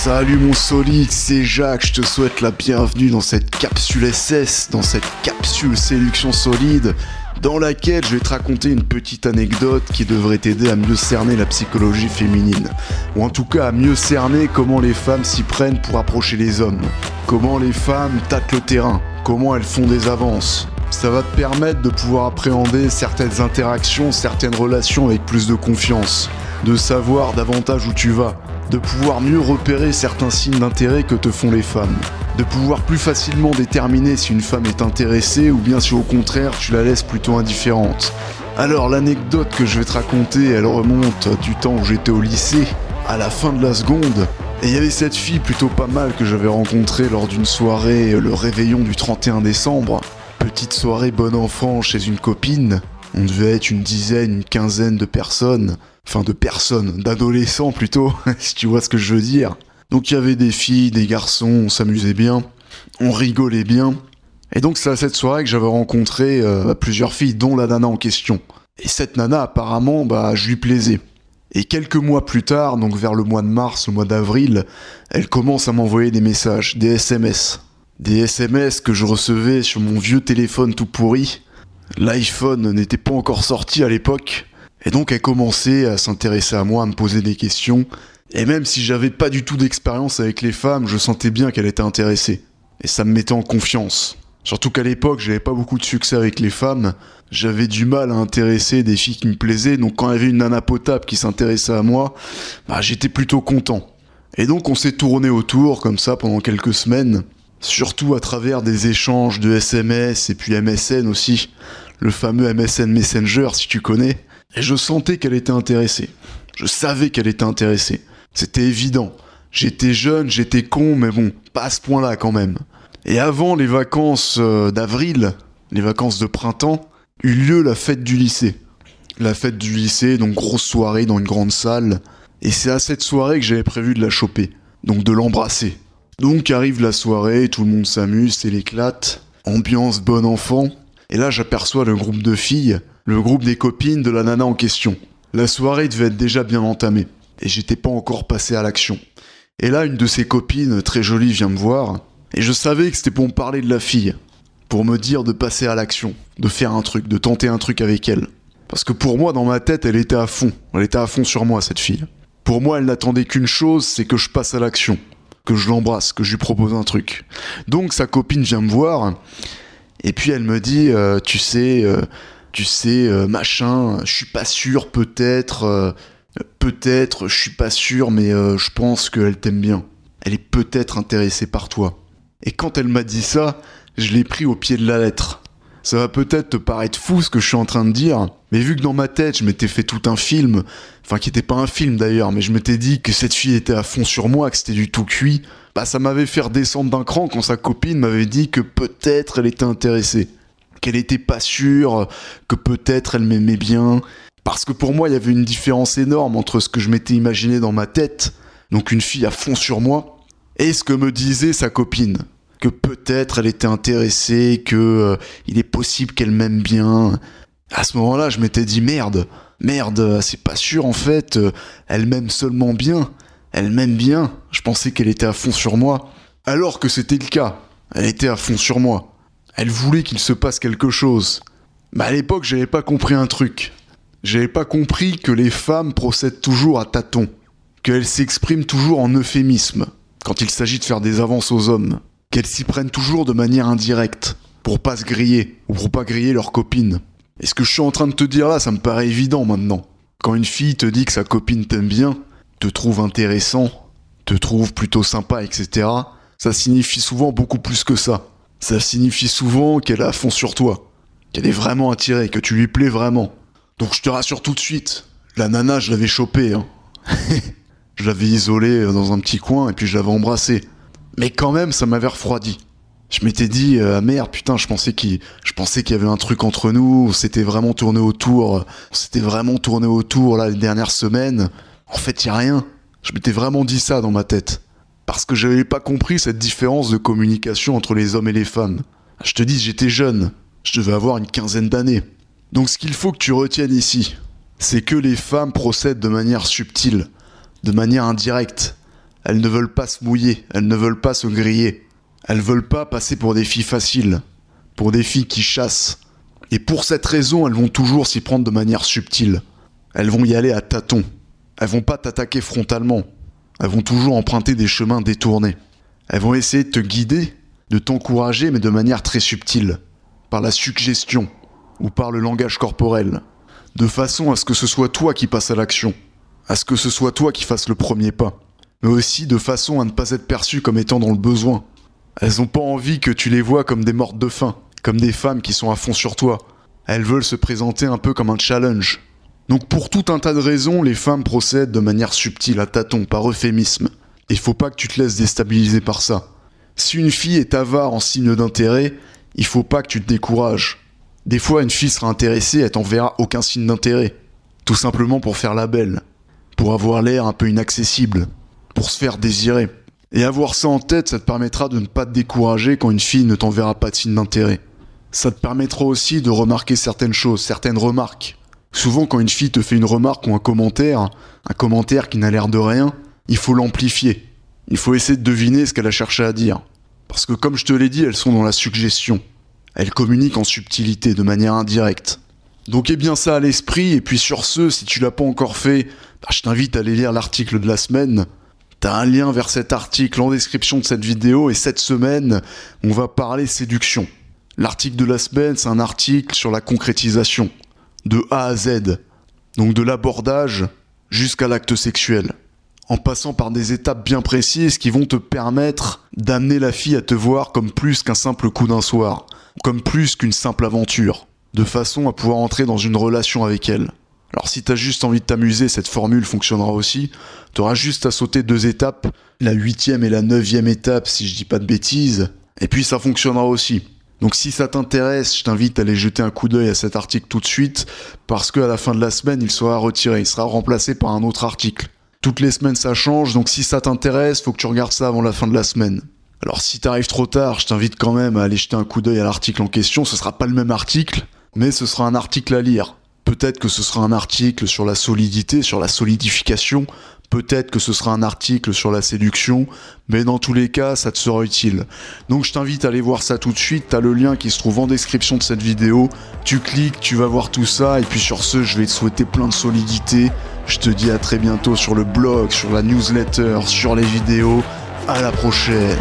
Salut mon solide, c'est Jacques, je te souhaite la bienvenue dans cette capsule SS, dans cette capsule séduction solide, dans laquelle je vais te raconter une petite anecdote qui devrait t'aider à mieux cerner la psychologie féminine. Ou en tout cas à mieux cerner comment les femmes s'y prennent pour approcher les hommes. Comment les femmes tâtent le terrain, comment elles font des avances. Ça va te permettre de pouvoir appréhender certaines interactions, certaines relations avec plus de confiance, de savoir davantage où tu vas, de pouvoir mieux repérer certains signes d'intérêt que te font les femmes, de pouvoir plus facilement déterminer si une femme est intéressée ou bien si au contraire tu la laisses plutôt indifférente. Alors l'anecdote que je vais te raconter, elle remonte du temps où j'étais au lycée, à la fin de la seconde, et il y avait cette fille plutôt pas mal que j'avais rencontrée lors d'une soirée, le réveillon du 31 décembre. Petite soirée bon enfant chez une copine. On devait être une dizaine, une quinzaine de personnes. Enfin de personnes, d'adolescents plutôt, si tu vois ce que je veux dire. Donc il y avait des filles, des garçons, on s'amusait bien, on rigolait bien. Et donc c'est à cette soirée que j'avais rencontré euh, plusieurs filles, dont la nana en question. Et cette nana apparemment, bah je lui plaisais. Et quelques mois plus tard, donc vers le mois de mars, le mois d'avril, elle commence à m'envoyer des messages, des SMS. Des SMS que je recevais sur mon vieux téléphone tout pourri. L'iPhone n'était pas encore sorti à l'époque. Et donc elle commençait à s'intéresser à moi, à me poser des questions. Et même si j'avais pas du tout d'expérience avec les femmes, je sentais bien qu'elle était intéressée. Et ça me mettait en confiance. Surtout qu'à l'époque, j'avais pas beaucoup de succès avec les femmes. J'avais du mal à intéresser des filles qui me plaisaient. Donc quand il y avait une nana potable qui s'intéressait à moi, bah, j'étais plutôt content. Et donc on s'est tourné autour comme ça pendant quelques semaines. Surtout à travers des échanges de SMS et puis MSN aussi. Le fameux MSN Messenger si tu connais. Et je sentais qu'elle était intéressée. Je savais qu'elle était intéressée. C'était évident. J'étais jeune, j'étais con, mais bon, pas à ce point-là quand même. Et avant les vacances euh, d'avril, les vacances de printemps, eut lieu la fête du lycée. La fête du lycée, donc grosse soirée dans une grande salle. Et c'est à cette soirée que j'avais prévu de la choper. Donc de l'embrasser. Donc arrive la soirée, tout le monde s'amuse, c'est l'éclate. Ambiance bon enfant. Et là j'aperçois le groupe de filles, le groupe des copines de la nana en question. La soirée devait être déjà bien entamée. Et j'étais pas encore passé à l'action. Et là une de ses copines, très jolie, vient me voir. Et je savais que c'était pour me parler de la fille. Pour me dire de passer à l'action. De faire un truc, de tenter un truc avec elle. Parce que pour moi, dans ma tête, elle était à fond. Elle était à fond sur moi, cette fille. Pour moi, elle n'attendait qu'une chose, c'est que je passe à l'action. Que je l'embrasse, que je lui propose un truc. Donc sa copine vient me voir. Et puis elle me dit, euh, tu sais, euh, tu sais, euh, machin, je suis pas sûr, peut-être, peut-être, je suis pas sûr, mais je pense qu'elle t'aime bien. Elle est peut-être intéressée par toi. Et quand elle m'a dit ça, je l'ai pris au pied de la lettre. Ça va peut-être te paraître fou ce que je suis en train de dire, mais vu que dans ma tête je m'étais fait tout un film, enfin qui était pas un film d'ailleurs, mais je m'étais dit que cette fille était à fond sur moi, que c'était du tout cuit, bah ça m'avait fait redescendre d'un cran quand sa copine m'avait dit que peut-être elle était intéressée, qu'elle était pas sûre, que peut-être elle m'aimait bien, parce que pour moi il y avait une différence énorme entre ce que je m'étais imaginé dans ma tête, donc une fille à fond sur moi, et ce que me disait sa copine que peut-être elle était intéressée, que euh, il est possible qu'elle m'aime bien. À ce moment-là, je m'étais dit merde, merde, c'est pas sûr en fait, euh, elle m'aime seulement bien, elle m'aime bien. Je pensais qu'elle était à fond sur moi, alors que c'était le cas. Elle était à fond sur moi. Elle voulait qu'il se passe quelque chose. Mais à l'époque, j'avais pas compris un truc. J'avais pas compris que les femmes procèdent toujours à tâtons, qu'elles s'expriment toujours en euphémisme quand il s'agit de faire des avances aux hommes qu'elles s'y prennent toujours de manière indirecte, pour pas se griller, ou pour pas griller leur copine. Et ce que je suis en train de te dire là, ça me paraît évident maintenant. Quand une fille te dit que sa copine t'aime bien, te trouve intéressant, te trouve plutôt sympa, etc., ça signifie souvent beaucoup plus que ça. Ça signifie souvent qu'elle à fond sur toi, qu'elle est vraiment attirée, que tu lui plais vraiment. Donc je te rassure tout de suite, la nana, je l'avais chopée, hein. je l'avais isolée dans un petit coin et puis je l'avais embrassée. Mais quand même, ça m'avait refroidi. Je m'étais dit, euh, merde, putain, je pensais qu'il, je y avait un truc entre nous, on s'était vraiment tourné autour, on s'était vraiment tourné autour, là, les dernières semaines. En fait, y a rien. Je m'étais vraiment dit ça dans ma tête. Parce que j'avais pas compris cette différence de communication entre les hommes et les femmes. Je te dis, j'étais jeune. Je devais avoir une quinzaine d'années. Donc ce qu'il faut que tu retiennes ici, c'est que les femmes procèdent de manière subtile, de manière indirecte, Elles ne veulent pas se mouiller, elles ne veulent pas se griller. Elles veulent pas passer pour des filles faciles, pour des filles qui chassent. Et pour cette raison, elles vont toujours s'y prendre de manière subtile. Elles vont y aller à tâtons. Elles vont pas t'attaquer frontalement. Elles vont toujours emprunter des chemins détournés. Elles vont essayer de te guider, de t'encourager, mais de manière très subtile, par la suggestion ou par le langage corporel, de façon à ce que ce soit toi qui passe à l'action, à ce que ce soit toi qui fasse le premier pas, mais aussi de façon à ne pas être perçu comme étant dans le besoin. Elles ont pas envie que tu les vois comme des mortes de faim, comme des femmes qui sont à fond sur toi. Elles veulent se présenter un peu comme un challenge. Donc pour tout un tas de raisons, les femmes procèdent de manière subtile, à tâtons, par euphémisme. Il faut pas que tu te laisses déstabiliser par ça. Si une fille est avare en signe d'intérêt, il faut pas que tu te décourages. Des fois, une fille sera intéressée, elle t'enverra aucun signe d'intérêt. Tout simplement pour faire la belle. Pour avoir l'air un peu inaccessible. Pour se faire désirer. Et avoir ça en tête, ça te permettra de ne pas te décourager quand une fille ne t'enverra pas de signe d'intérêt. Ça te permettra aussi de remarquer certaines choses, certaines remarques. Souvent, quand une fille te fait une remarque ou un commentaire, un commentaire qui n'a l'air de rien, il faut l'amplifier. Il faut essayer de deviner ce qu'elle a cherché à dire. Parce que comme je te l'ai dit, elles sont dans la suggestion. Elles communiquent en subtilité, de manière indirecte. Donc aie bien ça à l'esprit, et puis sur ce, si tu l'as pas encore fait, bah, je t'invite à aller lire l'article de la semaine. T'as un lien vers cet article en description de cette vidéo, et cette semaine, on va parler séduction. L'article de la semaine, c'est un article sur la concrétisation, de A à Z. Donc de l'abordage jusqu'à l'acte sexuel en passant par des étapes bien précises qui vont te permettre d'amener la fille à te voir comme plus qu'un simple coup d'un soir, comme plus qu'une simple aventure, de façon à pouvoir entrer dans une relation avec elle. Alors si t'as juste envie de t'amuser, cette formule fonctionnera aussi. T'auras juste à sauter deux étapes, la huitième et la neuvième étape si je dis pas de bêtises, et puis ça fonctionnera aussi. Donc si ça t'intéresse, je t'invite à aller jeter un coup d'œil à cet article tout de suite, parce qu'à la fin de la semaine, il sera retiré, il sera remplacé par un autre article. Toutes les semaines ça change, donc si ça t'intéresse, faut que tu regardes ça avant la fin de la semaine. Alors si t'arrives trop tard, je t'invite quand même à aller jeter un coup d'œil à l'article en question, ce sera pas le même article, mais ce sera un article à lire. Peut-être que ce sera un article sur la solidité, sur la solidification, peut-être que ce sera un article sur la séduction, mais dans tous les cas, ça te sera utile. Donc je t'invite à aller voir ça tout de suite, t'as le lien qui se trouve en description de cette vidéo, tu cliques, tu vas voir tout ça, et puis sur ce, je vais te souhaiter plein de solidité, je te dis à très bientôt sur le blog, sur la newsletter, sur les vidéos. À la prochaine